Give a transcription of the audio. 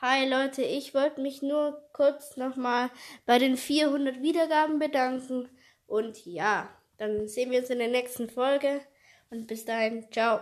Hi Leute, ich wollte mich nur kurz nochmal bei den 400 Wiedergaben bedanken. Und ja, dann sehen wir uns in der nächsten Folge. Und bis dahin, ciao.